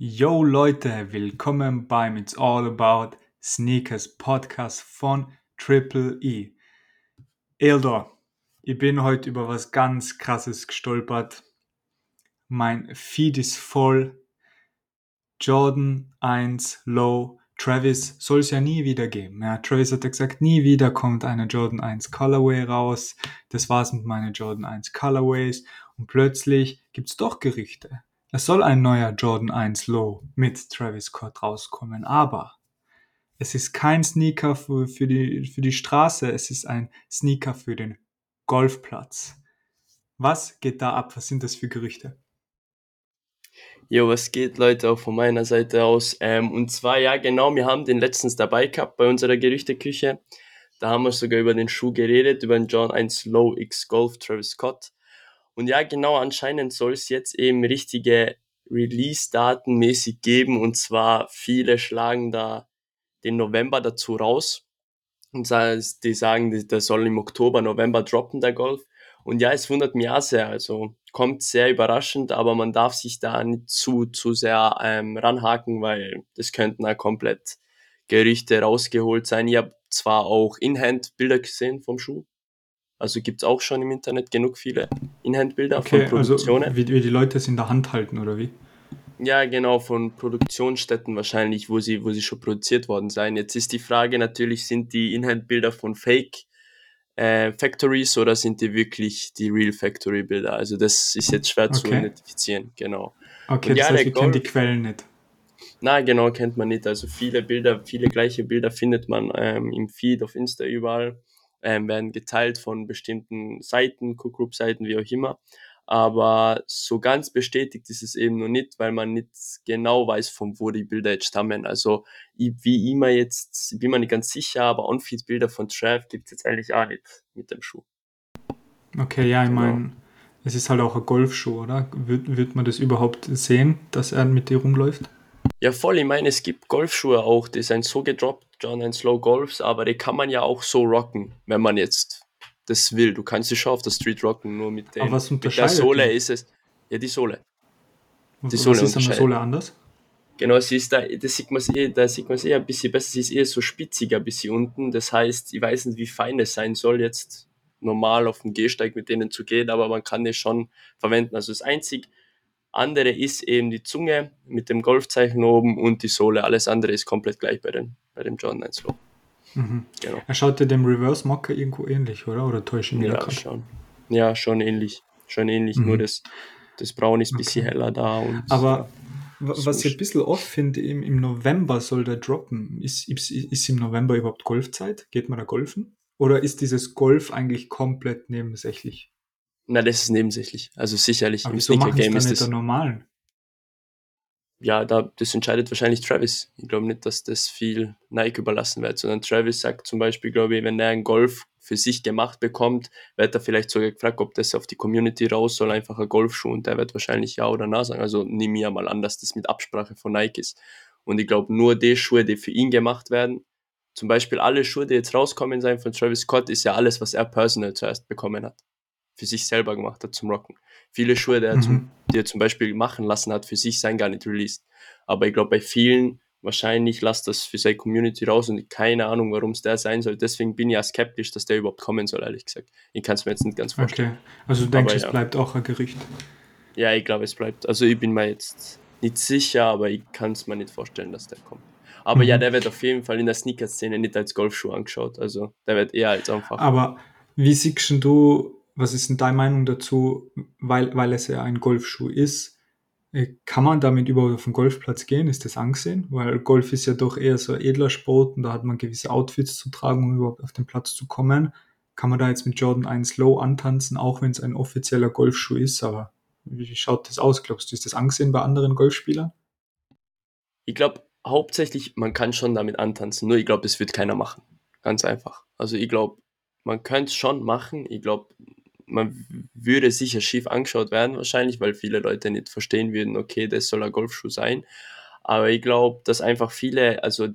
Yo Leute, willkommen beim It's All About Sneakers Podcast von Triple E. Eldor, ich bin heute über was ganz krasses gestolpert. Mein Feed ist voll. Jordan 1 Low. Travis soll es ja nie wieder geben. Ja, Travis hat gesagt, nie wieder kommt eine Jordan 1 Colorway raus. Das war's mit meinen Jordan 1 Colorways. Und plötzlich gibt's doch Gerüchte. Es soll ein neuer Jordan 1 Low mit Travis Scott rauskommen, aber es ist kein Sneaker für, für, die, für die Straße, es ist ein Sneaker für den Golfplatz. Was geht da ab? Was sind das für Gerüchte? Jo, was geht, Leute, auch von meiner Seite aus. Ähm, und zwar, ja, genau, wir haben den letztens dabei gehabt bei unserer Gerüchteküche. Da haben wir sogar über den Schuh geredet, über den John 1 Low X Golf Travis Scott. Und ja, genau, anscheinend soll es jetzt eben richtige Release-Daten mäßig geben. Und zwar viele schlagen da den November dazu raus. Und die sagen, der soll im Oktober, November droppen, der Golf. Und ja, es wundert mich auch sehr. Also kommt sehr überraschend, aber man darf sich da nicht zu, zu sehr ähm, ranhaken, weil das könnten auch komplett Gerüchte rausgeholt sein. Ich habe zwar auch In-Hand-Bilder gesehen vom Schuh, also gibt es auch schon im Internet genug viele Inhandbilder okay, von also Produktionen. Also wie, wie die Leute es in der Hand halten, oder wie? Ja, genau, von Produktionsstätten wahrscheinlich, wo sie, wo sie schon produziert worden sein. Jetzt ist die Frage natürlich, sind die Inhandbilder von Fake äh, Factories oder sind die wirklich die Real Factory Bilder? Also das ist jetzt schwer okay. zu identifizieren, genau. Okay, Und das ja, heißt, wir kennen die Quellen nicht. Na, genau, kennt man nicht. Also viele Bilder, viele gleiche Bilder findet man ähm, im Feed auf Insta überall ähm, werden geteilt von bestimmten Seiten, Cook-Group-Seiten, wie auch immer. Aber so ganz bestätigt ist es eben noch nicht, weil man nicht genau weiß, von wo die Bilder jetzt stammen. Also ich, wie immer jetzt, bin mir nicht ganz sicher, aber On-Feed-Bilder von Trav gibt es jetzt eigentlich auch nicht mit dem Schuh. Okay, ja, ich genau. meine, es ist halt auch ein Golfschuh, oder? Wird, wird man das überhaupt sehen, dass er mit dir rumläuft? Ja, voll. Ich meine, es gibt Golfschuhe auch, die sind so gedroppt, John and Slow Golfs, aber die kann man ja auch so rocken, wenn man jetzt das will. Du kannst sie schon auf der Street rocken, nur mit, den, aber was mit der Sohle die? ist es. Ja, die Sohle. Die Sohle was ist an der Sohle anders? Genau, sie ist da, das sieht man eh, da sieht man es eh ein bisschen besser, sie ist eher so spitziger ein bisschen unten. Das heißt, ich weiß nicht, wie fein es sein soll, jetzt normal auf dem Gehsteig mit denen zu gehen, aber man kann es schon verwenden. Also das einzig andere ist eben die Zunge mit dem Golfzeichen oben und die Sohle. Alles andere ist komplett gleich bei, den, bei dem Jordan 1 Low. Mhm. Genau. Er schaut dir dem Reverse Mocker irgendwo ähnlich, oder? Oder täusche ich mich ja, schon. Ja, schon ähnlich. Schon ähnlich, mhm. nur das, das Braun ist ein bisschen okay. heller da. Aber so was ich ein bisschen oft finde, im, im November soll der droppen. Ist, ist, ist im November überhaupt Golfzeit? Geht man da golfen? Oder ist dieses Golf eigentlich komplett nebensächlich? Na, das ist nebensächlich. Also sicherlich Aber im Sneaker-Game ist das. normalen? Ja, da, das entscheidet wahrscheinlich Travis. Ich glaube nicht, dass das viel Nike überlassen wird, sondern Travis sagt zum Beispiel, glaube ich, wenn er einen Golf für sich gemacht bekommt, wird er vielleicht sogar gefragt, ob das auf die Community raus soll, einfach ein Golfschuh und der wird wahrscheinlich ja oder nein sagen. Also nimm mir mal an, dass das mit Absprache von Nike ist. Und ich glaube, nur die Schuhe, die für ihn gemacht werden, zum Beispiel alle Schuhe, die jetzt rauskommen sein von Travis Scott, ist ja alles, was er personal zuerst bekommen hat für sich selber gemacht hat zum Rocken. Viele Schuhe, die er, mhm. er zum Beispiel machen lassen hat, für sich sein gar nicht released. Aber ich glaube, bei vielen wahrscheinlich lasst das für seine Community raus und keine Ahnung, warum es der sein soll. Deswegen bin ich ja skeptisch, dass der überhaupt kommen soll, ehrlich gesagt. Ich kann es mir jetzt nicht ganz vorstellen. Okay, also du denkst, aber, es ja. bleibt auch ein Gericht? Ja, ich glaube, es bleibt. Also ich bin mir jetzt nicht sicher, aber ich kann es mir nicht vorstellen, dass der kommt. Aber mhm. ja, der wird auf jeden Fall in der Sneaker-Szene nicht als Golfschuh angeschaut. Also der wird eher als einfach. Aber wie siehst du was ist denn deine Meinung dazu, weil, weil es ja ein Golfschuh ist? Äh, kann man damit überhaupt auf den Golfplatz gehen? Ist das angesehen? Weil Golf ist ja doch eher so ein edler Sport und da hat man gewisse Outfits zu tragen, um überhaupt auf den Platz zu kommen. Kann man da jetzt mit Jordan 1 Low antanzen, auch wenn es ein offizieller Golfschuh ist? Aber wie schaut das aus? Glaubst du, ist das angesehen bei anderen Golfspielern? Ich glaube, hauptsächlich, man kann schon damit antanzen, nur ich glaube, das wird keiner machen. Ganz einfach. Also ich glaube, man könnte es schon machen. Ich glaube, man würde sicher schief angeschaut werden wahrscheinlich, weil viele Leute nicht verstehen würden, okay, das soll ein Golfschuh sein. Aber ich glaube, dass einfach viele, also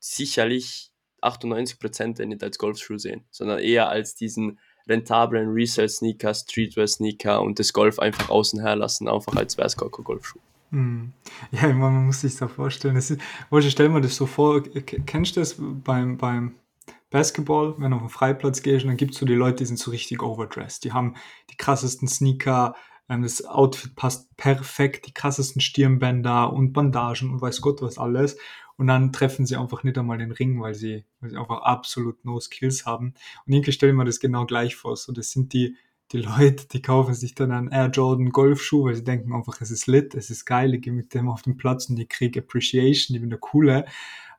sicherlich 98 Prozent nicht als Golfschuh sehen, sondern eher als diesen rentablen Resale-Sneaker, Streetwear-Sneaker und das Golf einfach außen her lassen, einfach als wäre es gar kein Golfschuh. Mhm. Ja, man muss sich das vorstellen. Das ist, ich stell mir das so vor, kennst du das beim, beim Basketball, wenn du auf den Freiplatz gehst dann gibt es so die Leute, die sind so richtig overdressed. Die haben die krassesten Sneaker, ähm, das Outfit passt perfekt, die krassesten Stirnbänder und Bandagen und weiß Gott was alles. Und dann treffen sie einfach nicht einmal den Ring, weil sie, weil sie einfach absolut no Skills haben. Und irgendwie stelle ich mir das genau gleich vor. So, das sind die, die Leute, die kaufen sich dann einen Air Jordan Golfschuh, weil sie denken einfach, es ist lit, es ist geil, ich gehe mit dem auf den Platz und ich kriege Appreciation, ich bin der Coole.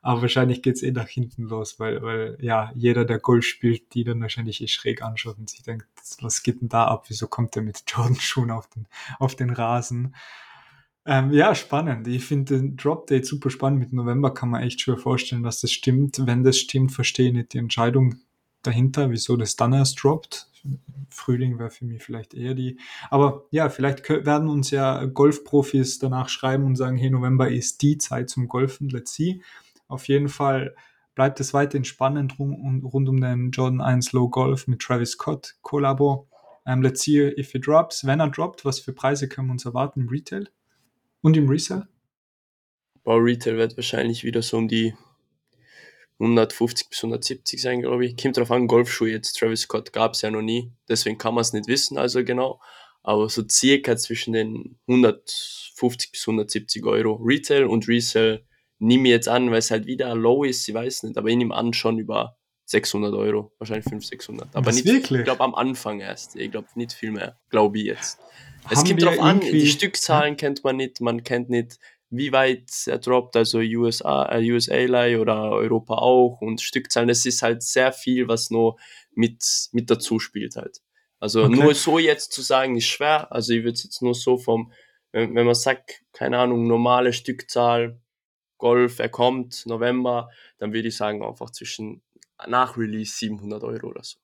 Aber wahrscheinlich geht's eh nach hinten los, weil, weil ja, jeder, der Golf spielt, die dann wahrscheinlich eh schräg anschaut und sich denkt, was geht denn da ab? Wieso kommt der mit Jordan-Schuhen auf den, auf den Rasen? Ähm, ja, spannend. Ich finde den Drop Date super spannend. Mit November kann man echt schwer vorstellen, dass das stimmt. Wenn das stimmt, verstehe ich nicht die Entscheidung dahinter, wieso das dann erst droppt. Frühling wäre für mich vielleicht eher die. Aber ja, vielleicht werden uns ja Golfprofis danach schreiben und sagen, hey, November ist die Zeit zum Golfen, let's see. Auf jeden Fall bleibt es weiterhin spannend rund, rund um den Jordan 1 Low Golf mit Travis Scott Kollabo. Um, ähm, let's see if it drops. Wenn er droppt, was für Preise können wir uns erwarten im Retail und im Resale? Boah, Retail wird wahrscheinlich wieder so um die 150 bis 170 sein, glaube ich. Kommt drauf an, Golfschuhe jetzt, Travis Scott gab es ja noch nie, deswegen kann man es nicht wissen, also genau. Aber so circa zwischen den 150 bis 170 Euro Retail und Resale nehme ich jetzt an, weil es halt wieder low ist, ich weiß nicht, aber ich nehme an schon über 600 Euro, wahrscheinlich 500, 600. Aber Was nicht, wirklich? ich glaube am Anfang erst, ich glaube nicht viel mehr, glaube ich jetzt. Haben es kommt drauf an, die Stückzahlen kennt man nicht, man kennt nicht, wie weit er droppt, also USA, äh, USA oder Europa auch und Stückzahlen, das ist halt sehr viel, was nur mit, mit dazu spielt halt. Also okay. nur so jetzt zu sagen ist schwer, also ich würde es jetzt nur so vom, wenn, wenn man sagt, keine Ahnung, normale Stückzahl, Golf, er kommt, November, dann würde ich sagen einfach zwischen nach Release 700 Euro oder so.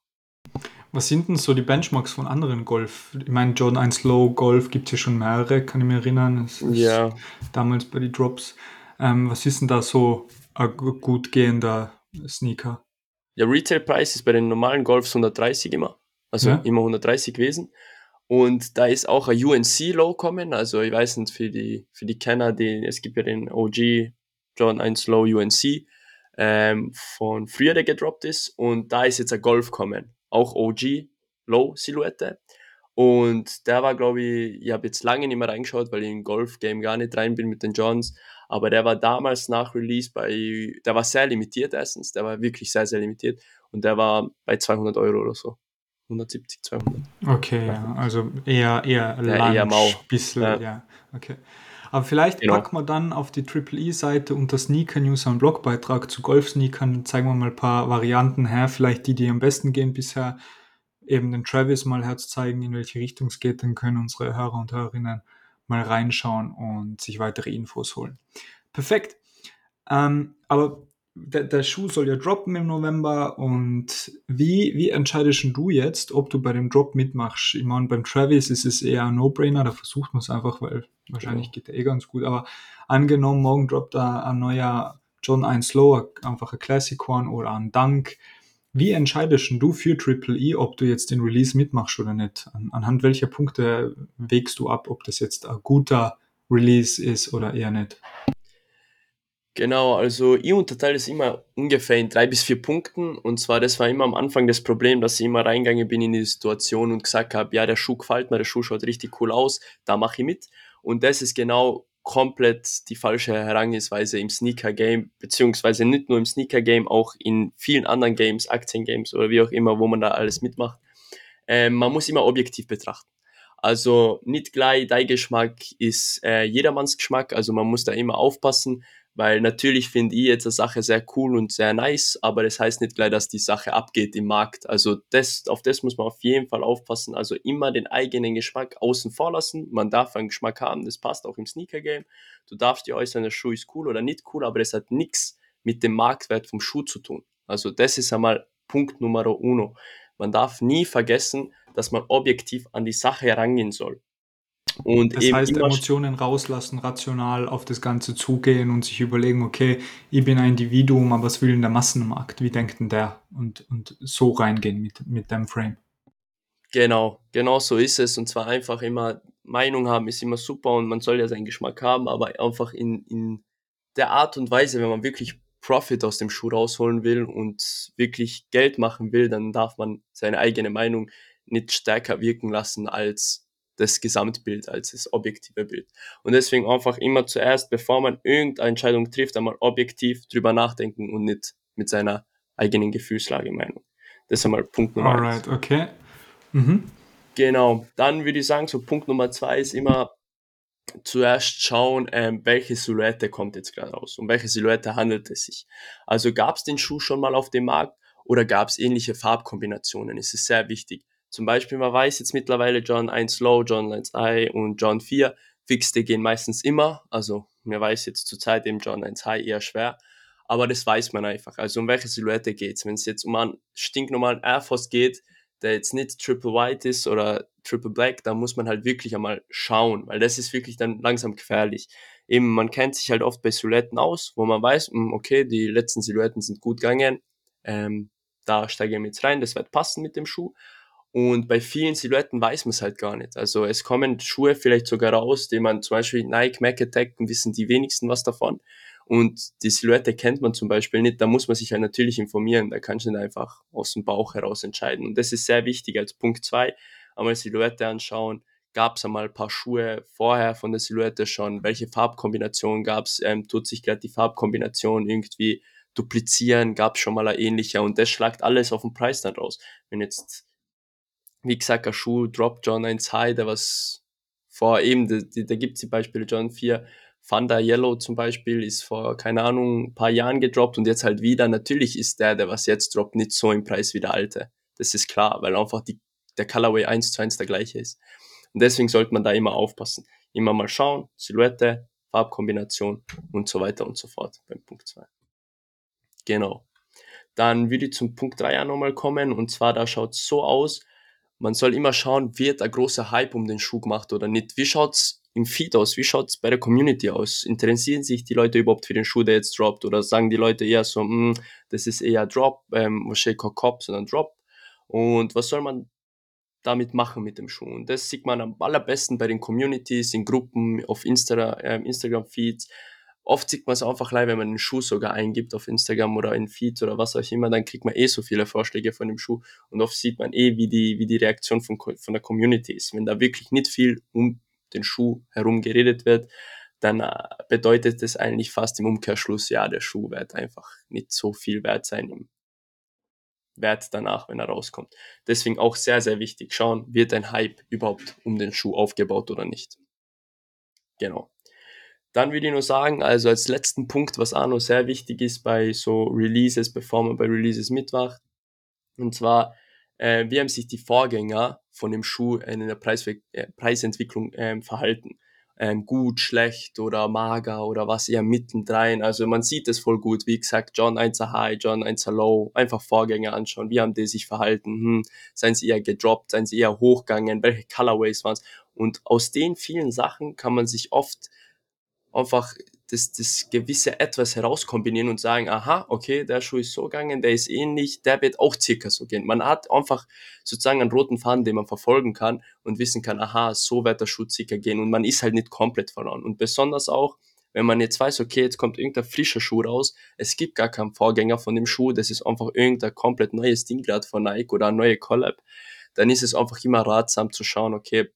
Was sind denn so die Benchmarks von anderen Golf? Ich meine, Jordan 1 Low Golf gibt es ja schon mehrere, kann ich mich erinnern. ja. Damals bei den Drops. Ähm, was ist denn da so ein gut gehender Sneaker? Der Retail-Preis ist bei den normalen Golfs 130 immer. Also ja. immer 130 gewesen. Und da ist auch ein UNC Low kommen. Also ich weiß nicht, für die, für die Kenner, die, es gibt ja den OG Jordan 1 Low UNC ähm, von früher, der gedroppt ist. Und da ist jetzt ein Golf kommen. Auch OG Low Silhouette. Und der war, glaube ich, ich habe jetzt lange nicht mehr reingeschaut, weil ich im Golf-Game gar nicht rein bin mit den Johns. Aber der war damals nach Release bei, der war sehr limitiert erstens. Der war wirklich sehr, sehr limitiert. Und der war bei 200 Euro oder so. 170, 200. Okay, ja. Also eher, eher ja, eher mau. Bisschen, ja. ja. Okay. Aber vielleicht genau. packen wir dann auf die Triple E-Seite unter Sneaker News einen Blogbeitrag zu Golf-Sneakern, zeigen wir mal ein paar Varianten her, vielleicht die, die am besten gehen bisher, eben den Travis mal herzeigen, in welche Richtung es geht, dann können unsere Hörer und Hörerinnen mal reinschauen und sich weitere Infos holen. Perfekt. Ähm, aber der, der, Schuh soll ja droppen im November und wie, wie entscheidest du jetzt, ob du bei dem Drop mitmachst? Ich meine, beim Travis ist es eher ein No-Brainer, da versucht man es einfach, weil wahrscheinlich geht der eh ganz gut, aber angenommen, morgen droppt da ein neuer John 1 Slow, einfach ein Classic One oder ein Dunk. Wie entscheidest du für Triple E, ob du jetzt den Release mitmachst oder nicht? An, anhand welcher Punkte wägst du ab, ob das jetzt ein guter Release ist oder eher nicht? Genau, also ich unterteile es immer ungefähr in drei bis vier Punkten. Und zwar, das war immer am Anfang das Problem, dass ich immer reingegangen bin in die Situation und gesagt habe, ja, der Schuh gefällt mir, der Schuh schaut richtig cool aus, da mache ich mit. Und das ist genau komplett die falsche Herangehensweise im Sneaker-Game, beziehungsweise nicht nur im Sneaker-Game, auch in vielen anderen Games, Aktien-Games oder wie auch immer, wo man da alles mitmacht. Ähm, man muss immer objektiv betrachten. Also nicht gleich, dein Geschmack ist äh, jedermanns Geschmack, also man muss da immer aufpassen, weil natürlich finde ich jetzt eine Sache sehr cool und sehr nice, aber das heißt nicht gleich, dass die Sache abgeht im Markt. Also das, auf das muss man auf jeden Fall aufpassen. Also immer den eigenen Geschmack außen vor lassen. Man darf einen Geschmack haben, das passt auch im Sneaker-Game. Du darfst dir äußern, der Schuh ist cool oder nicht cool, aber das hat nichts mit dem Marktwert vom Schuh zu tun. Also das ist einmal Punkt Nummer uno. Man darf nie vergessen, dass man objektiv an die Sache herangehen soll. Und das heißt, Emotionen rauslassen, rational auf das Ganze zugehen und sich überlegen, okay, ich bin ein Individuum, aber was will denn der Massenmarkt? Wie denkt denn der? Und, und so reingehen mit, mit dem Frame. Genau, genau so ist es. Und zwar einfach immer Meinung haben ist immer super und man soll ja seinen Geschmack haben, aber einfach in, in der Art und Weise, wenn man wirklich Profit aus dem Schuh rausholen will und wirklich Geld machen will, dann darf man seine eigene Meinung nicht stärker wirken lassen als das Gesamtbild, als das objektive Bild. Und deswegen einfach immer zuerst, bevor man irgendeine Entscheidung trifft, einmal objektiv drüber nachdenken und nicht mit seiner eigenen Gefühlslage Meinung. Das ist einmal Punkt Nummer Alright, eins. okay. Mhm. Genau, dann würde ich sagen, so Punkt Nummer zwei ist immer zuerst schauen, ähm, welche Silhouette kommt jetzt gerade raus. Um welche Silhouette handelt es sich. Also gab es den Schuh schon mal auf dem Markt oder gab es ähnliche Farbkombinationen? Es ist sehr wichtig. Zum Beispiel, man weiß jetzt mittlerweile John 1 Low, John 1 High und John 4. Fixte gehen meistens immer. Also man weiß jetzt zurzeit eben John 1 High eher schwer. Aber das weiß man einfach. Also um welche Silhouette geht es? Wenn es jetzt um einen stinknormalen Air Force geht, der jetzt nicht Triple White ist oder Triple Black, da muss man halt wirklich einmal schauen, weil das ist wirklich dann langsam gefährlich. Eben, man kennt sich halt oft bei Silhouetten aus, wo man weiß, hm, okay, die letzten Silhouetten sind gut gegangen, ähm, da steigen wir jetzt rein, das wird passen mit dem Schuh. Und bei vielen Silhouetten weiß man es halt gar nicht. Also es kommen Schuhe vielleicht sogar raus, die man zum Beispiel Nike, Mac Attack, wissen die wenigsten was davon. Und die Silhouette kennt man zum Beispiel nicht, da muss man sich ja natürlich informieren, da kannst du nicht einfach aus dem Bauch heraus entscheiden. Und das ist sehr wichtig als Punkt zwei einmal Silhouette anschauen, gab es einmal ein paar Schuhe vorher von der Silhouette schon, welche Farbkombination gab es, ähm, tut sich gerade die Farbkombination irgendwie duplizieren, gab es schon mal ein ähnlicher und das schlagt alles auf den Preis dann raus. Wenn jetzt, wie gesagt, ein Schuh droppt John 1 High, der was vor eben, da, da gibt es die Beispiele John 4, Thunder Yellow zum Beispiel ist vor, keine Ahnung, ein paar Jahren gedroppt und jetzt halt wieder. Natürlich ist der, der was jetzt droppt, nicht so im Preis wie der alte. Das ist klar, weil einfach die, der Colorway eins zu eins der gleiche ist. Und deswegen sollte man da immer aufpassen. Immer mal schauen, Silhouette, Farbkombination und so weiter und so fort beim Punkt 2. Genau. Dann würde ich zum Punkt 3 auch nochmal kommen und zwar da schaut es so aus, man soll immer schauen, wird ein großer Hype um den Schuh gemacht oder nicht. Wie schaut's im Feed aus? Wie schaut's bei der Community aus? Interessieren sich die Leute überhaupt für den Schuh, der jetzt droppt? Oder sagen die Leute eher so, hm, das ist eher Drop, ähm, wahrscheinlich kein Cop, sondern Drop. Und was soll man damit machen mit dem Schuh? Und das sieht man am allerbesten bei den Communities, in Gruppen, auf Insta, äh, Instagram-Feeds oft sieht man es einfach gleich, wenn man einen Schuh sogar eingibt auf Instagram oder in Feed oder was auch immer, dann kriegt man eh so viele Vorschläge von dem Schuh und oft sieht man eh, wie die, wie die Reaktion von, von der Community ist. Wenn da wirklich nicht viel um den Schuh herum geredet wird, dann äh, bedeutet das eigentlich fast im Umkehrschluss, ja, der Schuh wird einfach nicht so viel wert sein im Wert danach, wenn er rauskommt. Deswegen auch sehr, sehr wichtig schauen, wird ein Hype überhaupt um den Schuh aufgebaut oder nicht. Genau. Dann würde ich nur sagen, also als letzten Punkt, was auch noch sehr wichtig ist bei so Releases, bevor man bei Releases mitmacht, und zwar, äh, wie haben sich die Vorgänger von dem Schuh in der Preis, äh, Preisentwicklung äh, verhalten? Ähm, gut, schlecht oder mager oder was eher mittendrin. Also man sieht es voll gut. Wie gesagt, John 1 High, John 1 Low. Einfach Vorgänger anschauen. Wie haben die sich verhalten? Hm, seien sie eher gedroppt? Seien sie eher hochgegangen? Welche Colorways waren es? Und aus den vielen Sachen kann man sich oft einfach das, das gewisse etwas herauskombinieren und sagen, aha, okay, der Schuh ist so gegangen, der ist ähnlich, der wird auch circa so gehen. Man hat einfach sozusagen einen roten Faden, den man verfolgen kann und wissen kann, aha, so wird der Schuh circa gehen und man ist halt nicht komplett verloren. Und besonders auch, wenn man jetzt weiß, okay, jetzt kommt irgendein frischer Schuh raus, es gibt gar keinen Vorgänger von dem Schuh, das ist einfach irgendein komplett neues Ding gerade von Nike oder eine neue Collab, dann ist es einfach immer ratsam zu schauen, okay,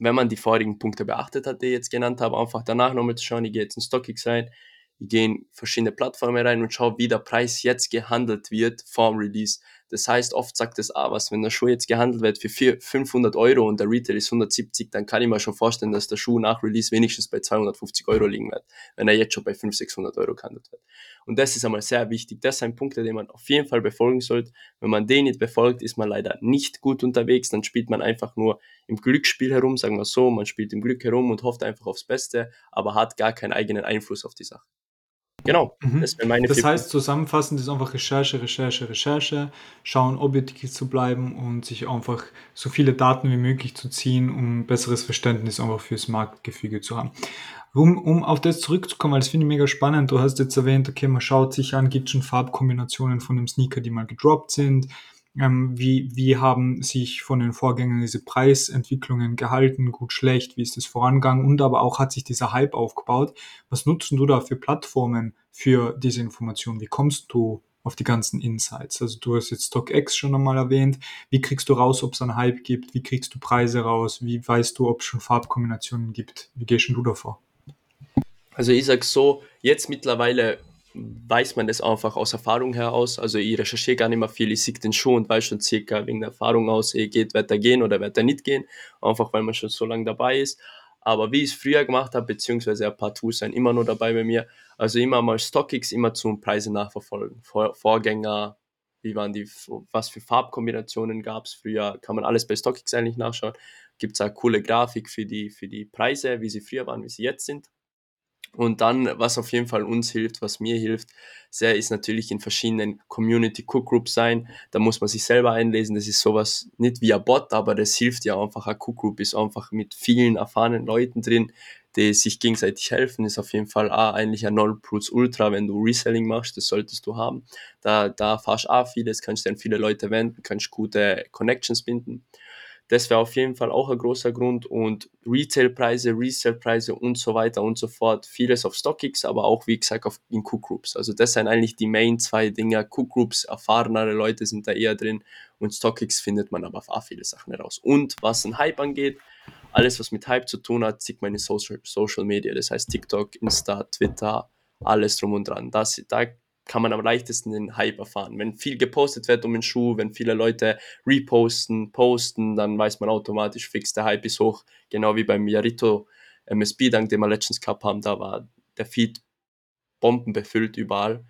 wenn man die vorigen Punkte beachtet hat, die ich jetzt genannt habe, einfach danach nochmal zu schauen, ich gehe jetzt in StockX rein, ich gehe in verschiedene Plattformen rein und schaue, wie der Preis jetzt gehandelt wird vorm Release. Das heißt, oft sagt es ah, was, wenn der Schuh jetzt gehandelt wird für 400, 500 Euro und der Retail ist 170, dann kann ich mir schon vorstellen, dass der Schuh nach Release wenigstens bei 250 Euro liegen wird, wenn er jetzt schon bei 500, 600 Euro gehandelt wird. Und das ist einmal sehr wichtig. Das sind Punkte, die man auf jeden Fall befolgen sollte. Wenn man den nicht befolgt, ist man leider nicht gut unterwegs. Dann spielt man einfach nur im Glücksspiel herum, sagen wir so. Man spielt im Glück herum und hofft einfach aufs Beste, aber hat gar keinen eigenen Einfluss auf die Sache. Genau, mhm. das wäre meine Das heißt, zusammenfassend ist einfach Recherche, Recherche, Recherche, schauen, objektiv zu bleiben und sich einfach so viele Daten wie möglich zu ziehen, um ein besseres Verständnis einfach fürs Marktgefüge zu haben. Um, um auf das zurückzukommen, weil das finde ich mega spannend. Du hast jetzt erwähnt, okay, man schaut sich an, gibt schon Farbkombinationen von dem Sneaker, die mal gedroppt sind. Ähm, wie, wie haben sich von den Vorgängern diese Preisentwicklungen gehalten? Gut, schlecht? Wie ist das vorangegangen? Und aber auch hat sich dieser Hype aufgebaut. Was nutzen du da für Plattformen für diese Informationen? Wie kommst du auf die ganzen Insights? Also du hast jetzt StockX schon einmal erwähnt. Wie kriegst du raus, ob es einen Hype gibt? Wie kriegst du Preise raus? Wie weißt du, ob es schon Farbkombinationen gibt? Wie gehst du davor? Also ich sag so, jetzt mittlerweile weiß man das einfach aus Erfahrung heraus. Also ich recherchiere gar nicht mehr viel, ich sehe den schon und weiß schon circa wegen der Erfahrung aus, eh geht, wird er gehen oder wird er nicht gehen, einfach weil man schon so lange dabei ist. Aber wie ich es früher gemacht habe, beziehungsweise ein paar Tools sind immer noch dabei bei mir, also immer mal StockX immer zum Preise nachverfolgen. Vor, Vorgänger, wie waren die, was für Farbkombinationen gab es früher, kann man alles bei StockX eigentlich nachschauen. Gibt es eine coole Grafik für die, für die Preise, wie sie früher waren, wie sie jetzt sind. Und dann, was auf jeden Fall uns hilft, was mir hilft, sehr ist natürlich in verschiedenen Community Cook Groups sein. Da muss man sich selber einlesen. Das ist sowas nicht wie ein Bot, aber das hilft ja einfach. Ein Cook Group ist einfach mit vielen erfahrenen Leuten drin, die sich gegenseitig helfen. Ist auf jeden Fall auch eigentlich ein Null Plus Ultra, wenn du Reselling machst. Das solltest du haben. Da, da fahrst du auch vieles, kannst du an viele Leute wenden, kannst gute Connections binden. Das wäre auf jeden Fall auch ein großer Grund und Retailpreise, Resellpreise und so weiter und so fort. Vieles auf StockX, aber auch wie gesagt auf, in Cook Groups. Also das sind eigentlich die Main zwei Dinge. Cook Groups, erfahrenere Leute sind da eher drin und StockX findet man aber auch viele Sachen heraus. Und was ein Hype angeht, alles was mit Hype zu tun hat, sieht man in Social, Social Media. Das heißt TikTok, Insta, Twitter, alles drum und dran. Das, da kann man am leichtesten den Hype erfahren. Wenn viel gepostet wird um den Schuh, wenn viele Leute reposten, posten, dann weiß man automatisch fix, der Hype ist hoch. Genau wie beim Yarito MSB, dank dem wir letztens gehabt haben, da war der Feed bombenbefüllt überall.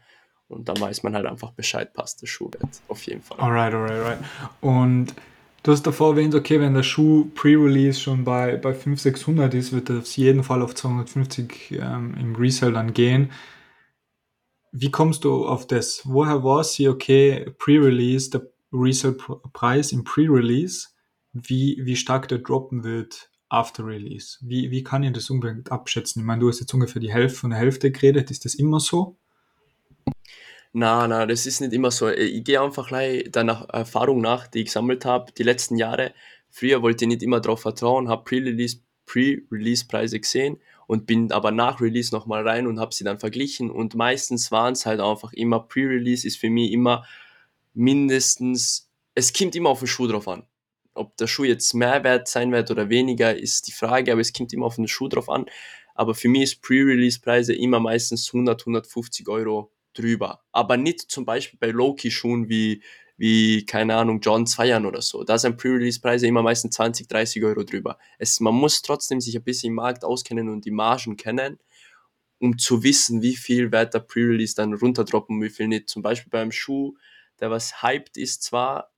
Und dann weiß man halt einfach Bescheid, passt der Schuhwert auf jeden Fall. Alright, alright, alright. Und du hast davor erwähnt, okay, wenn der Schuh Pre-Release schon bei, bei 500, 600 ist, wird er auf jeden Fall auf 250 ähm, im Resale dann gehen. Wie kommst du auf das? Woher war sie, okay, Pre-Release, der Resale-Preis im Pre-Release, wie, wie stark der droppen wird after Release? Wie, wie kann ich das unbedingt abschätzen? Ich meine, du hast jetzt ungefähr die Hälfte von der Hälfte geredet. Ist das immer so? Na, na, das ist nicht immer so. Ich gehe einfach deiner Erfahrung nach, die ich gesammelt habe, die letzten Jahre. Früher wollte ich nicht immer darauf vertrauen, habe Pre-Release Pre-Release-Preise gesehen und bin aber nach Release nochmal rein und habe sie dann verglichen und meistens waren es halt einfach immer Pre-Release ist für mich immer mindestens, es kommt immer auf den Schuh drauf an. Ob der Schuh jetzt mehr wert sein wird oder weniger, ist die Frage, aber es kommt immer auf den Schuh drauf an. Aber für mich ist Pre-Release-Preise immer meistens 100, 150 Euro drüber. Aber nicht zum Beispiel bei Low-Key-Schuhen wie wie, keine Ahnung, John Zweiern oder so. Da sind Pre-Release-Preise immer meistens 20, 30 Euro drüber. Es, man muss trotzdem sich ein bisschen im Markt auskennen und die Margen kennen, um zu wissen, wie viel wird der Pre-Release dann runterdroppen, wie viel nicht. Zum Beispiel beim Schuh, der was hyped ist zwar,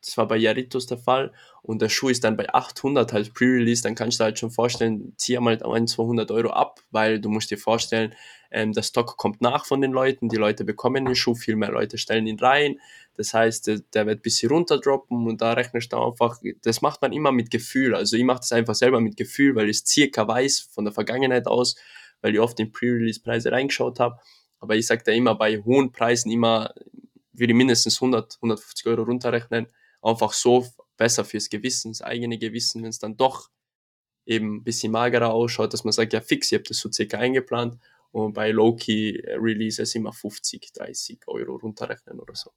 das war bei Jaritos der Fall und der Schuh ist dann bei 800 halt Pre-Release, dann kannst du halt schon vorstellen, zieh mal 1, 200 Euro ab, weil du musst dir vorstellen, ähm, der Stock kommt nach von den Leuten, die Leute bekommen den Schuh, viel mehr Leute stellen ihn rein, das heißt, der, der wird ein bisschen runterdroppen und da rechnest du einfach, das macht man immer mit Gefühl, also ich mache das einfach selber mit Gefühl, weil ich es circa weiß von der Vergangenheit aus, weil ich oft in Pre-Release-Preise reingeschaut habe, aber ich sage da immer, bei hohen Preisen immer, würde ich mindestens 100, 150 Euro runterrechnen, einfach so besser fürs Gewissen, das eigene Gewissen, wenn es dann doch eben ein bisschen magerer ausschaut, dass man sagt, ja fix, ich habe das so circa eingeplant. Und bei Low-Key Releases immer 50, 30 Euro runterrechnen oder so.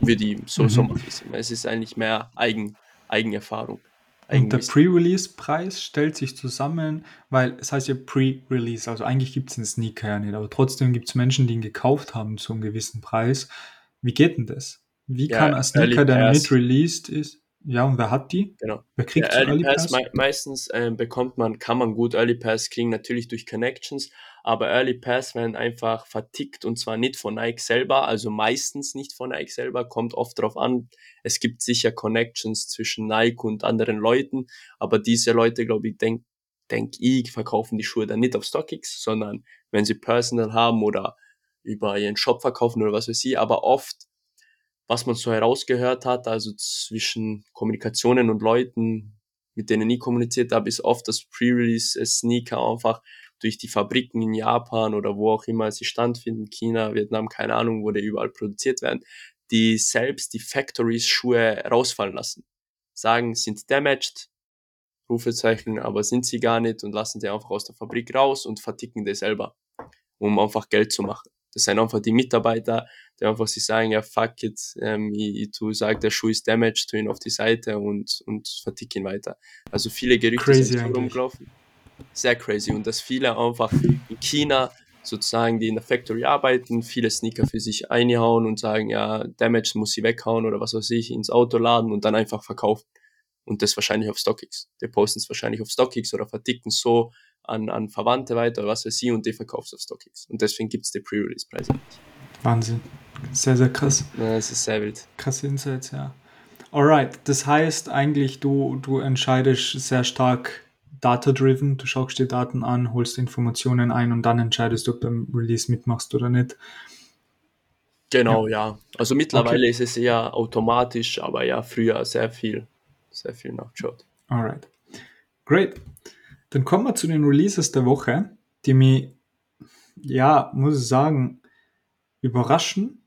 Würde ich so, mhm. so machen. Es ist eigentlich mehr Eigen, Eigenerfahrung. Und der Pre-Release-Preis stellt sich zusammen, weil es heißt ja Pre-Release, also eigentlich gibt es den Sneaker ja nicht, aber trotzdem gibt es Menschen, die ihn gekauft haben zu einem gewissen Preis. Wie geht denn das? Wie ja, kann ein Sneaker, der nicht released ist, ja, und wer hat die? Genau. Wer kriegt ja, Early, Pass? Me meistens äh, bekommt man, kann man gut Early Pass kriegen, natürlich durch Connections, aber Early Pass werden einfach vertickt und zwar nicht von Nike selber, also meistens nicht von Nike selber, kommt oft darauf an. Es gibt sicher Connections zwischen Nike und anderen Leuten, aber diese Leute, glaube ich, denk, denk ich, verkaufen die Schuhe dann nicht auf StockX, sondern wenn sie Personal haben oder über ihren Shop verkaufen oder was weiß ich, aber oft was man so herausgehört hat, also zwischen Kommunikationen und Leuten, mit denen ich kommuniziert habe, ist oft das Pre-Release-Sneaker einfach durch die Fabriken in Japan oder wo auch immer sie stattfinden, China, Vietnam, keine Ahnung, wo die überall produziert werden, die selbst die Factories Schuhe rausfallen lassen. Sagen, sind damaged, Rufezeichen, aber sind sie gar nicht und lassen sie einfach aus der Fabrik raus und verticken die selber, um einfach Geld zu machen. Das sind einfach die Mitarbeiter, die einfach sich sagen, ja fuck it, ähm, ich, ich tu, sag, der Schuh ist damaged, tu ihn auf die Seite und, und vertick ihn weiter. Also viele Gerüchte Crazy sind eigentlich. rumgelaufen. Sehr crazy. Und dass viele einfach in China sozusagen, die in der Factory arbeiten, viele Sneaker für sich einhauen und sagen, ja, damaged muss sie weghauen oder was weiß ich, ins Auto laden und dann einfach verkaufen. Und das wahrscheinlich auf StockX. Die posten es wahrscheinlich auf StockX oder verticken so an, an Verwandte weiter oder was weiß ich und die verkaufen es auf StockX. Und deswegen gibt es die Pre-Release-Preise. Wahnsinn. Sehr, sehr krass. Ja, das ist sehr wild. Krasse Insights, ja. Alright, das heißt eigentlich, du, du entscheidest sehr stark data-driven. Du schaust dir Daten an, holst Informationen ein und dann entscheidest du, ob du beim Release mitmachst oder nicht. Genau, ja. Also mittlerweile ist es eher automatisch, aber ja, früher sehr viel, sehr viel nachgeschaut. Alright. Great. Dann kommen wir zu den Releases der Woche, die mich, ja, muss ich sagen, überraschen.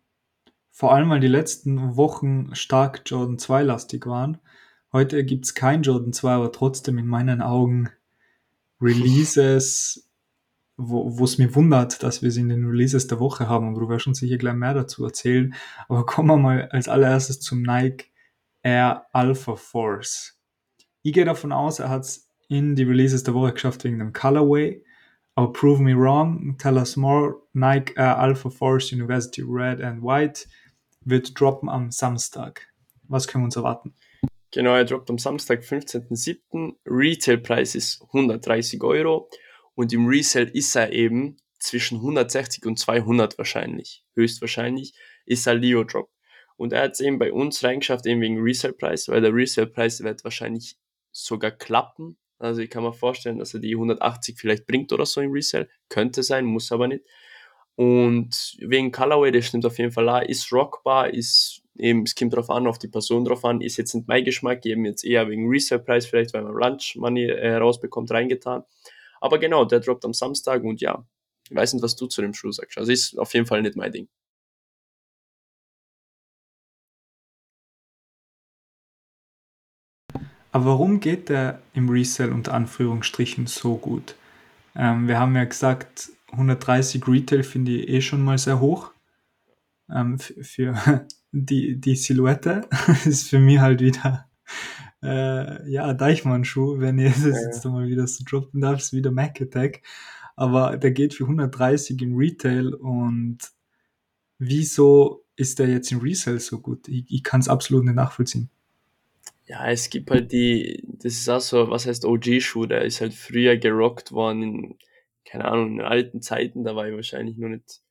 Vor allem, weil die letzten Wochen stark Jordan 2 lastig waren. Heute gibt es kein Jordan 2, aber trotzdem in meinen Augen Releases, wo es mir wundert, dass wir sie in den Releases der Woche haben. Aber du wirst uns sicher gleich mehr dazu erzählen. Aber kommen wir mal als allererstes zum Nike Air Alpha Force. Ich gehe davon aus, er hat es in die Releases der Woche geschafft wegen dem Colorway. Aber prove me wrong, tell us more. Nike Air Alpha Force University Red and White wird droppen am Samstag. Was können wir uns erwarten? Genau, er droppt am Samstag, 15.07. Retailpreis ist 130 Euro und im Resell ist er eben zwischen 160 und 200 wahrscheinlich. Höchstwahrscheinlich ist er Leo Drop. Und er hat es eben bei uns reingeschafft, eben wegen Resell-Preis, weil der Resell-Preis wird wahrscheinlich sogar klappen. Also ich kann mir vorstellen, dass er die 180 vielleicht bringt oder so im Resell. Könnte sein, muss aber nicht. Und wegen Colorway, das stimmt auf jeden Fall auch, ist rockbar, ist eben, es kommt drauf an, auf die Person drauf an, ist jetzt nicht mein Geschmack, eben jetzt eher wegen Resale-Preis, vielleicht weil man Lunch Money äh, rausbekommt, reingetan. Aber genau, der droppt am Samstag und ja, ich weiß nicht, was du zu dem Schuh sagst. Also ist auf jeden Fall nicht mein Ding. Aber warum geht der im Resell unter Anführungsstrichen so gut? Ähm, wir haben ja gesagt, 130 Retail finde ich eh schon mal sehr hoch. Ähm, für die, die Silhouette ist für mich halt wieder äh, ja, Deichmann-Schuh, wenn ihr das Ja, jetzt mal wieder so droppen darf, ist wieder Mac Attack. Aber der geht für 130 im Retail und wieso ist der jetzt im Resell so gut? Ich, ich kann es absolut nicht nachvollziehen. Ja, es gibt halt die, das ist auch so, was heißt OG-Schuh, der ist halt früher gerockt worden in, keine Ahnung, in alten Zeiten, da war ich wahrscheinlich nur nicht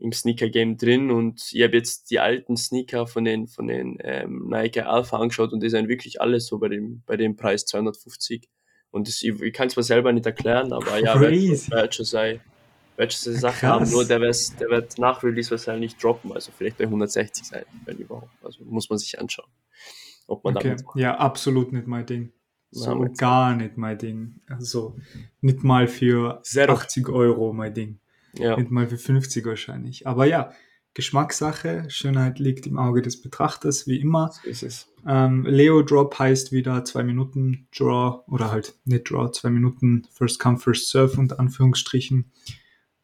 im Sneaker-Game drin und ich habe jetzt die alten Sneaker von den, von den ähm, Nike Alpha angeschaut und die sind wirklich alles so bei dem, bei dem Preis 250. Und das, ich, ich kann es mir selber nicht erklären, aber ja, wird wird schon sein, wird schon seine Sache haben, Krass. nur der, wird, der wird nach Release wahrscheinlich droppen, also vielleicht bei 160 sein, wenn überhaupt. Also muss man sich anschauen, ob man Okay, ja, absolut nicht mein Ding. So Ja, gar nicht mein Ding. Also nicht mal für Zero. 80 Euro mein Ding. Ja, Nicht mal für 50 wahrscheinlich. Aber ja, Geschmackssache. Schönheit liegt im Auge des Betrachters, wie immer. so ist es. Ähm, Leo Drop heißt wieder 2 Minuten Draw oder halt nicht Draw, 2 Minuten First Come, First Serve unter Anführungsstrichen.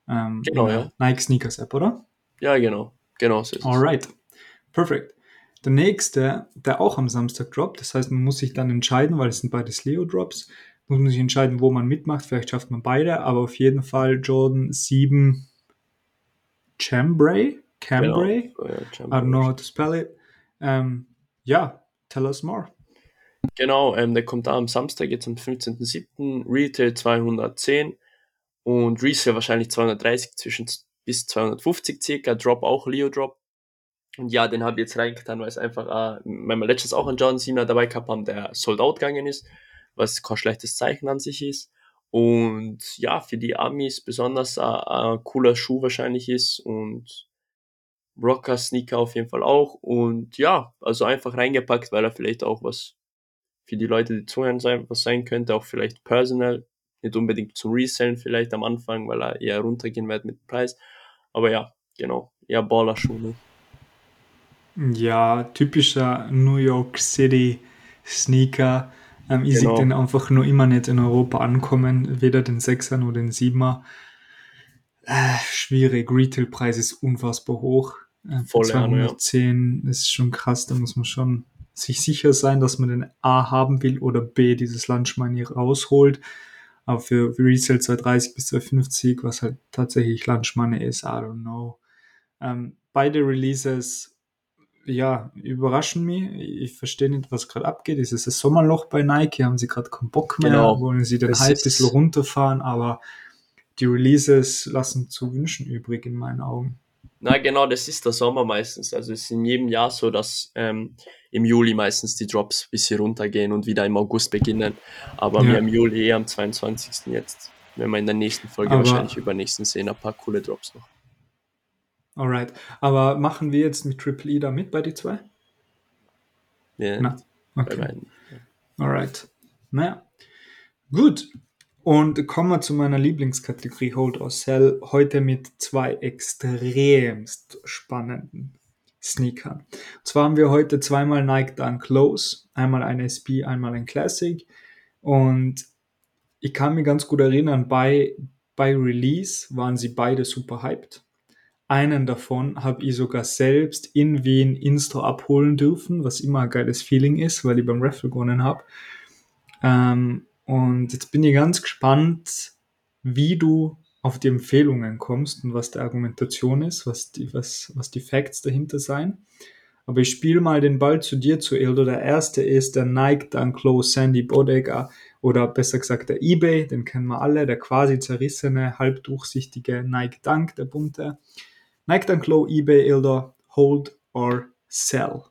Ähm, Genau, ja. Nike Sneakers App, oder? Ja, genau. Genau so ist es. Alright. Perfect. Der nächste, der auch am Samstag droppt, das heißt, man muss sich dann entscheiden, weil es sind beides Leo-Drops, muss man sich entscheiden, wo man mitmacht. Vielleicht schafft man beide, aber auf jeden Fall Jordan 7 Chambray. Cambray. Genau. Ja, I don't know how to spell it. Ähm, ja, tell us more. Genau, ähm, der kommt da am Samstag, jetzt am 15.07. Retail 210 und Resale wahrscheinlich 230 zwischen bis 250 circa. Drop auch Leo Drop. Und ja, den habe ich jetzt reingetan, weil es einfach, äh, weil wir letztens auch einen John Cena dabei gehabt haben, der sold out gegangen ist, was kein schlechtes Zeichen an sich ist. Und ja, für die Amis besonders äh, ein cooler Schuh wahrscheinlich ist und Rocker Sneaker auf jeden Fall auch. Und ja, also einfach reingepackt, weil er vielleicht auch was für die Leute, die zuhören, sein, was sein könnte, auch vielleicht personal, nicht unbedingt zum Resellen vielleicht am Anfang, weil er eher runtergehen wird mit dem Preis. Aber ja, genau, eher Baller-Schuh. Ja, typischer New York City Sneaker. Ähm, ich sehe den Genau, einfach nur immer nicht in Europa ankommen, weder den Sechser noch den Siebener. Äh, schwierig, Retailpreis ist unfassbar hoch. Äh, volle Ahnung, ja. 210 ist schon krass, da muss man schon sich sicher sein, dass man den A haben will oder B dieses Lunch Money rausholt. Aber für Resale 230 bis 250, was halt tatsächlich Lunch Money ist, I don't know. Ähm, beide Releases ja, überraschen mich. Ich verstehe nicht, was gerade abgeht. Ist es das Sommerloch bei Nike? Haben sie gerade keinen Bock mehr? Genau. Wollen sie den Hype ein bisschen runterfahren? Aber die Releases lassen zu wünschen übrig in meinen Augen. Na genau, das ist der Sommer meistens. Also es ist in jedem Jahr so, dass ähm, im Juli meistens die Drops ein bisschen runtergehen und wieder im August beginnen. Aber wir Ja, im Juli eher am 22. jetzt, wenn wir in der nächsten Folge wahrscheinlich aber übernächsten sehen, ein paar coole Drops noch. Alright. Aber machen wir jetzt mit Triple E da mit bei die zwei? Ja, Na, bei okay. beiden. Alright. Naja, gut. Und kommen wir zu meiner Lieblingskategorie Hold or Sell. Heute mit zwei extremst spannenden Sneakern. Und zwar haben wir heute zweimal Nike Dunk Lows. Einmal ein SB, einmal ein Classic. Und ich kann mich ganz gut erinnern, bei, bei Release waren sie beide super hyped. Einen davon habe ich sogar selbst in Wien Insta abholen dürfen, was immer ein geiles Feeling ist, weil ich beim Raffle gewonnen habe. Ähm, und jetzt bin ich ganz gespannt, wie du auf die Empfehlungen kommst und was die Argumentation ist, was die, was, was die Facts dahinter sein. Aber ich spiele mal den Ball zu dir, zu Ildo. Der erste ist der Nike Dunk Low Sandy Bodega oder besser gesagt der eBay, den kennen wir alle, der quasi zerrissene, halbdurchsichtige Nike Dunk, der bunte. Nike Dunk Low, eBay, Ildo, Hold or Sell.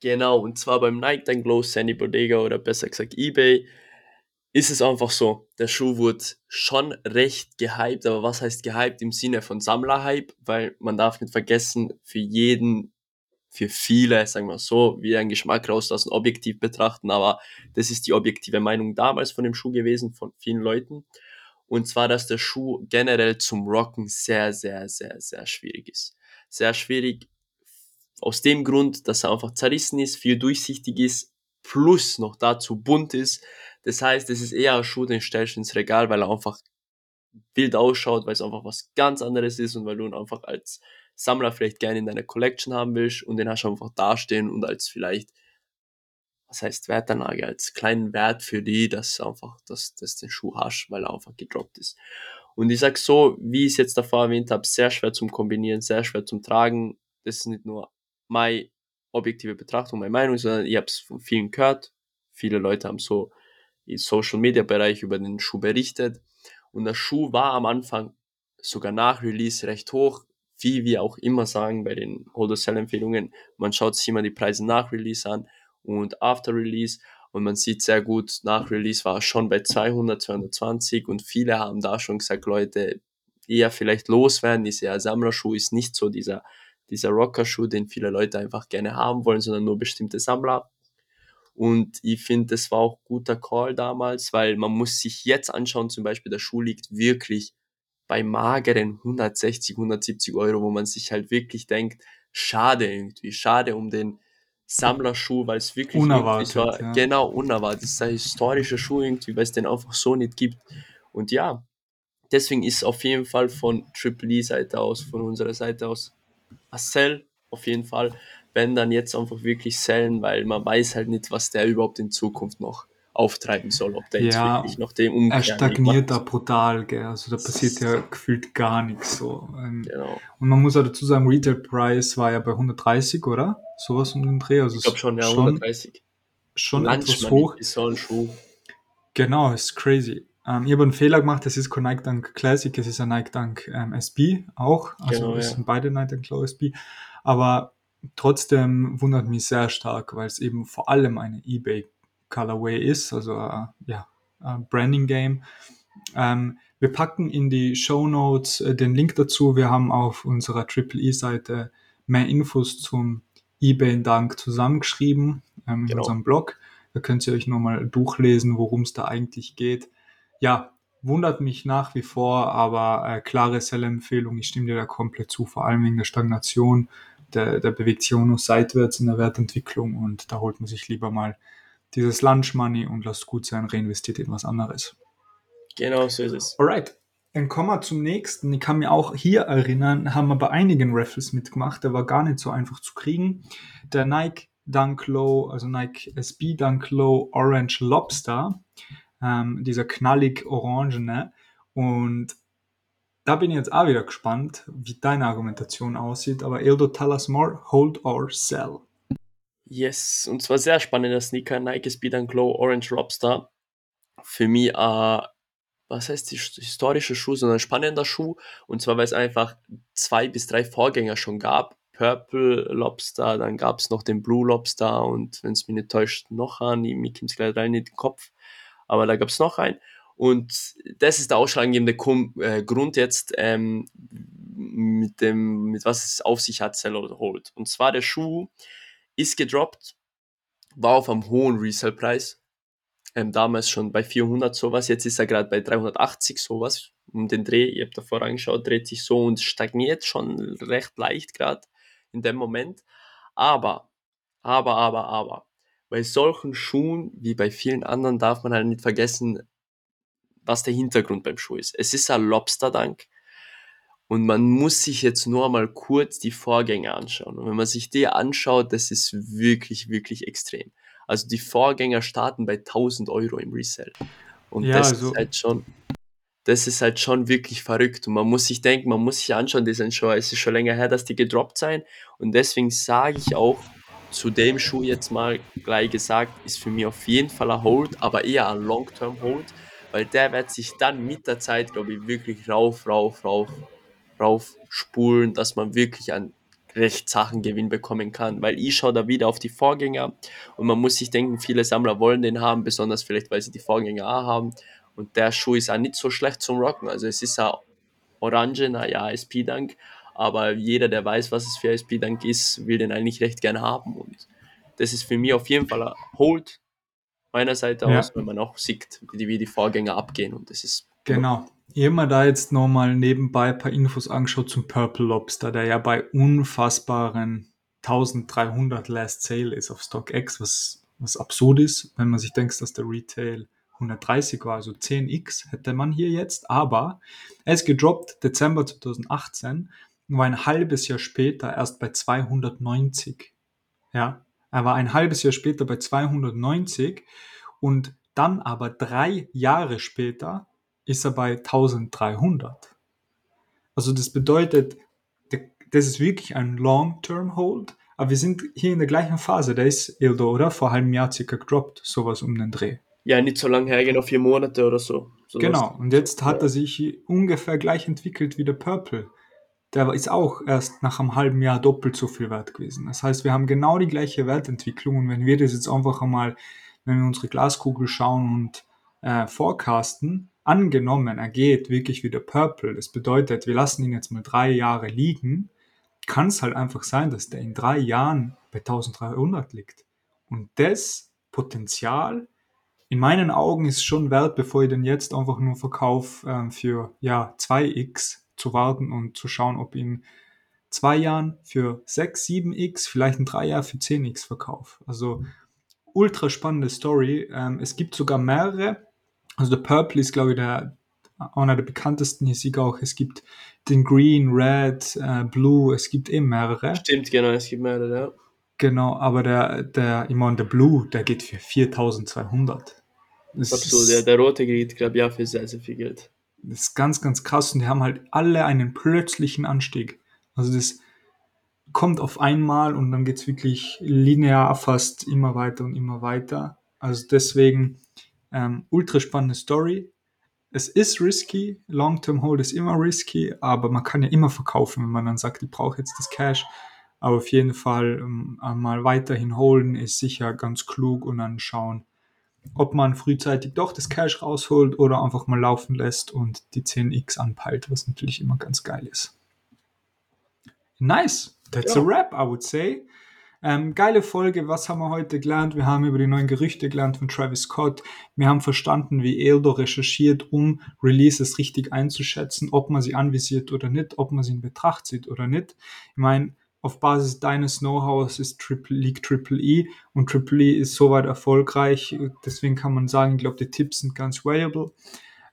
Genau, und zwar beim Nike Dunk Low Sandy Bodega oder besser gesagt eBay ist es einfach so, der Schuh wurde schon recht gehypt, aber was heißt gehypt im Sinne von Sammlerhype? Weil man darf nicht vergessen, für jeden, für viele, sagen wir so, wie einen Geschmack rauslassen, objektiv betrachten, aber das ist die objektive Meinung damals von dem Schuh gewesen, von vielen Leuten. Und zwar, dass der Schuh generell zum Rocken sehr, sehr, sehr, sehr schwierig ist. Sehr schwierig aus dem Grund, dass er einfach zerrissen ist, viel durchsichtig ist, plus noch dazu bunt ist. Das heißt, es ist eher ein Schuh, den stellst du ins Regal, weil er einfach wild ausschaut, weil es einfach was ganz anderes ist und weil du ihn einfach als Sammler vielleicht gerne in deiner Collection haben willst und den hast du einfach dastehen und als vielleicht, was heißt Wertanlage, als kleinen Wert für die, dass einfach, dass, dass den Schuh hast, weil er einfach gedroppt ist. Und ich sag so, wie ich es jetzt davor erwähnt habe, sehr schwer zum Kombinieren, sehr schwer zum Tragen. Das ist nicht nur meine objektive Betrachtung, meine Meinung, sondern ich habe es von vielen gehört. Viele Leute haben so im Social Media Bereich über den Schuh berichtet. Und der Schuh war am Anfang sogar nach Release recht hoch, wie wir auch immer sagen bei den Hold-Sell-Empfehlungen. Man schaut sich immer die Preise nach Release an und after Release und man sieht sehr gut, nach Release war es schon bei 200, 220 und viele haben da schon gesagt, Leute, eher vielleicht loswerden, ist ja Sammlerschuh, ist nicht so dieser, dieser Rocker-Schuh, den viele Leute einfach gerne haben wollen, sondern nur bestimmte Sammler. Und ich finde, das war auch guter Call damals, weil man muss sich jetzt anschauen, zum Beispiel der Schuh liegt wirklich bei mageren 160, 170 Euro, wo man sich halt wirklich denkt, schade irgendwie, schade um den Sammlerschuh, weil es wirklich Unerwartet, ja. genau unerwartet, es ist ein historischer Schuh irgendwie, weil es den einfach so nicht gibt. Und ja, deswegen ist auf jeden Fall von Triple E Seite aus, von unserer Seite aus, ein Sell auf jeden Fall, wenn dann jetzt einfach wirklich sellen, weil man weiß halt nicht, was der überhaupt in Zukunft noch auftreiben soll, ob der jetzt Ja, wirklich noch den er Umkehrweg stagniert da brutal, gell? Also da passiert ja gefühlt gar nichts so. Ähm, Genau. Und man muss auch dazu sagen, Retail Price war ja bei 130, oder? Sowas um den Dreh. Also Ich glaube schon, ja, schon, 130. schon Lunch etwas hoch. ist so ein Schuh. Genau, ist crazy. Ähm, ich habe einen Fehler gemacht, das ist kein Nike Dunk Classic, es ist ein Nike Dunk ähm, SB auch. Also Genau, es ja. sind beide Nike Dunk Low SB. Aber trotzdem wundert mich sehr stark, weil es eben vor allem eine eBay Colorway ist, also äh, ja, äh, Branding Game. Ähm, wir packen in die Show Notes äh, den Link dazu. Wir haben auf unserer Triple E-Seite mehr Infos zum eBay Dank zusammengeschrieben ähm, in Genau. unserem Blog. Da könnt ihr euch nochmal durchlesen, worum es da eigentlich geht. Ja, wundert mich nach wie vor, aber äh, klare Sell-Empfehlung. Ich stimme dir da komplett zu, vor allem wegen der Stagnation der, der bewegt sich auch nur seitwärts in der Wertentwicklung und da holt man sich lieber mal dieses Lunch Money und lasst gut sein, reinvestiert in was anderes. Genau, so ist es. Alright, dann kommen wir zum nächsten. Ich kann mir auch hier erinnern, haben wir bei einigen Raffles mitgemacht. Der war gar nicht so einfach zu kriegen. Der Nike Dunk Low, also Nike SB Dunk Low Orange Lobster. Ähm, dieser knallig orangene. Und da bin ich jetzt auch wieder gespannt, wie deine Argumentation aussieht. Aber Ildo, tell us more, hold or sell. Yes, und zwar sehr spannender Sneaker, Nike Speed and Glow Orange Lobster. Für mich, äh, was heißt die historische Schuh, sondern ein spannender Schuh. Und zwar, weil es einfach zwei bis drei Vorgänger schon gab. Purple Lobster, dann gab es noch den Blue Lobster und wenn es mich nicht täuscht, noch einen, mir kommt es gleich rein in den Kopf, aber da gab es noch einen. Und das ist der ausschlaggebende äh, Grund jetzt, ähm, mit dem, mit was es auf sich hat, Sell oder Hold. Und zwar der Schuh ist gedroppt, war auf einem hohen Resale-Preis, ähm, damals schon bei 400 sowas, jetzt ist er gerade bei 380 sowas, um den Dreh, ihr habt davor angeschaut, dreht sich so und stagniert schon recht leicht gerade in dem Moment. Aber, aber, aber, aber, bei solchen Schuhen, wie bei vielen anderen, darf man halt nicht vergessen, was der Hintergrund beim Schuh ist. Es ist ein Lobsterdank. Und man muss sich jetzt nur mal kurz die Vorgänger anschauen. Und wenn man sich die anschaut, das ist wirklich, wirklich extrem. Also die Vorgänger starten bei 1000 Euro im Resell. Und ja, das also ist halt schon, das ist halt schon wirklich verrückt. Und man muss sich denken, man muss sich anschauen, die sind schon, es ist schon länger her, dass die gedroppt sein. Und deswegen sage ich auch, zu dem Schuh jetzt mal gleich gesagt, ist für mich auf jeden Fall ein Hold, aber eher ein Long-Term-Hold, weil der wird sich dann mit der Zeit, glaube ich, wirklich rauf, rauf, rauf, rauf spulen, dass man wirklich einen recht Sachengewinn bekommen kann, weil ich schaue da wieder auf die Vorgänger und man muss sich denken, viele Sammler wollen den haben, besonders vielleicht, weil sie die Vorgänger auch haben und der Schuh ist auch nicht so schlecht zum Rocken, also es ist ein Orange, naja, SP-Dank, aber jeder, der weiß, was es für SP-Dank ist, will den eigentlich recht gern haben und das ist für mich auf jeden Fall ein Hold, meiner Seite ja. aus, wenn man auch sieht, wie die, wie die Vorgänger abgehen. Und das ist. Genau. Ich habe mir da jetzt nochmal nebenbei ein paar Infos angeschaut zum Purple Lobster, der ja bei unfassbaren 1300 Last Sale ist auf StockX, was, was absurd ist, wenn man sich denkt, dass der Retail 130 war, also 10x hätte man hier jetzt, aber er ist gedroppt Dezember 2018 und war ein halbes Jahr später erst bei 290. Ja, er war ein halbes Jahr später bei 290 und dann aber drei Jahre später ist er bei 1300. Also das bedeutet, das ist wirklich ein Long-Term-Hold, aber wir sind hier in der gleichen Phase. Der ist Ildo, oder? Vor einem Jahr circa gedroppt, sowas um den Dreh. Ja, nicht so lange her, genau vier Monate oder so. so genau, und jetzt hat er sich ungefähr gleich entwickelt wie der Purple der ist auch erst nach einem halben Jahr doppelt so viel wert gewesen. Das heißt, wir haben genau die gleiche Wertentwicklung und wenn wir das jetzt einfach einmal, wenn wir unsere Glaskugel schauen und äh, forecasten, angenommen, er geht wirklich wieder Purple, das bedeutet, wir lassen ihn jetzt mal drei Jahre liegen, kann es halt einfach sein, dass der in drei Jahren bei 1300 liegt. Und das Potenzial in meinen Augen ist schon wert, bevor ich den jetzt einfach nur verkaufe äh, für ja 2x, zu warten und zu schauen, ob in zwei Jahren für 6, 7x, vielleicht in drei Jahren für 10x verkaufe. Also ultra spannende Story. Ähm, es gibt sogar mehrere. Also der Purple ist, glaube ich, der, einer der bekanntesten. Hier sieht auch, es gibt den Green, Red, äh, Blue, es gibt eben mehrere. Stimmt, genau, es gibt mehrere, ja. Genau, aber der, der, ich meine, der Blue, der geht für 4200. Das Absolut, der, der rote geht, glaube ich, ja für sehr, sehr viel Geld. Das ist ganz, ganz krass und die haben halt alle einen plötzlichen Anstieg. Also das kommt auf einmal und dann geht es wirklich linear fast immer weiter und immer weiter. Also deswegen ähm, ultra spannende Story. Es ist risky, Long-Term Hold ist immer risky, aber man kann ja immer verkaufen, wenn man dann sagt, ich brauche jetzt das Cash. Aber auf jeden Fall ähm, mal weiterhin holen ist sicher ganz klug und dann schauen, ob man frühzeitig doch das Cash rausholt oder einfach mal laufen lässt und die 10x anpeilt, was natürlich immer ganz geil ist. Nice. That's ja. a wrap, I would say. Ähm, geile Folge. Was haben wir heute gelernt? Wir haben über die neuen Gerüchte gelernt von Travis Scott. Wir haben verstanden, wie Eldo recherchiert, um Releases richtig einzuschätzen, ob man sie anvisiert oder nicht, ob man sie in Betracht zieht oder nicht. Ich meine, auf Basis deines Know-hows ist Triple League Triple E und Triple E ist soweit erfolgreich. Deswegen kann man sagen, ich glaube, die Tipps sind ganz valuable.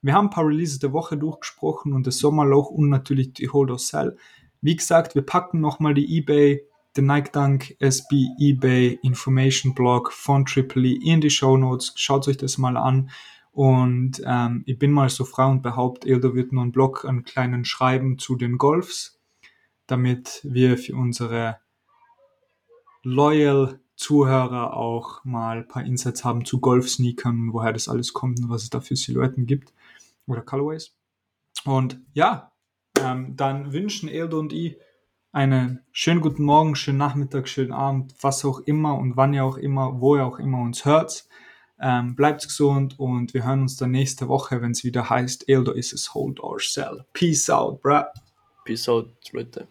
Wir haben ein paar Releases der Woche durchgesprochen und das Sommerloch und natürlich die Hold or Sell. Wie gesagt, wir packen nochmal die eBay, den Nike Dunk SB eBay Information Blog von Triple E in die Show Notes. Schaut euch das mal an. Und ähm, ich bin mal so frei und behaupte, Eldo wird nur einen Blog, einen kleinen Schreiben zu den Golfs damit wir für unsere loyal Zuhörer auch mal ein paar Insights haben zu Golf-Sneakern, woher das alles kommt und was es da für Silhouetten gibt oder Colorways. Und ja, ähm, dann wünschen Eldo und ich einen schönen guten Morgen, schönen Nachmittag, schönen Abend, was auch immer und wann ihr auch immer, wo ihr auch immer uns hört. Ähm, bleibt gesund und wir hören uns dann nächste Woche, wenn es wieder heißt, Eldo is a hold or sell. Peace out, bruh. Peace out, Leute.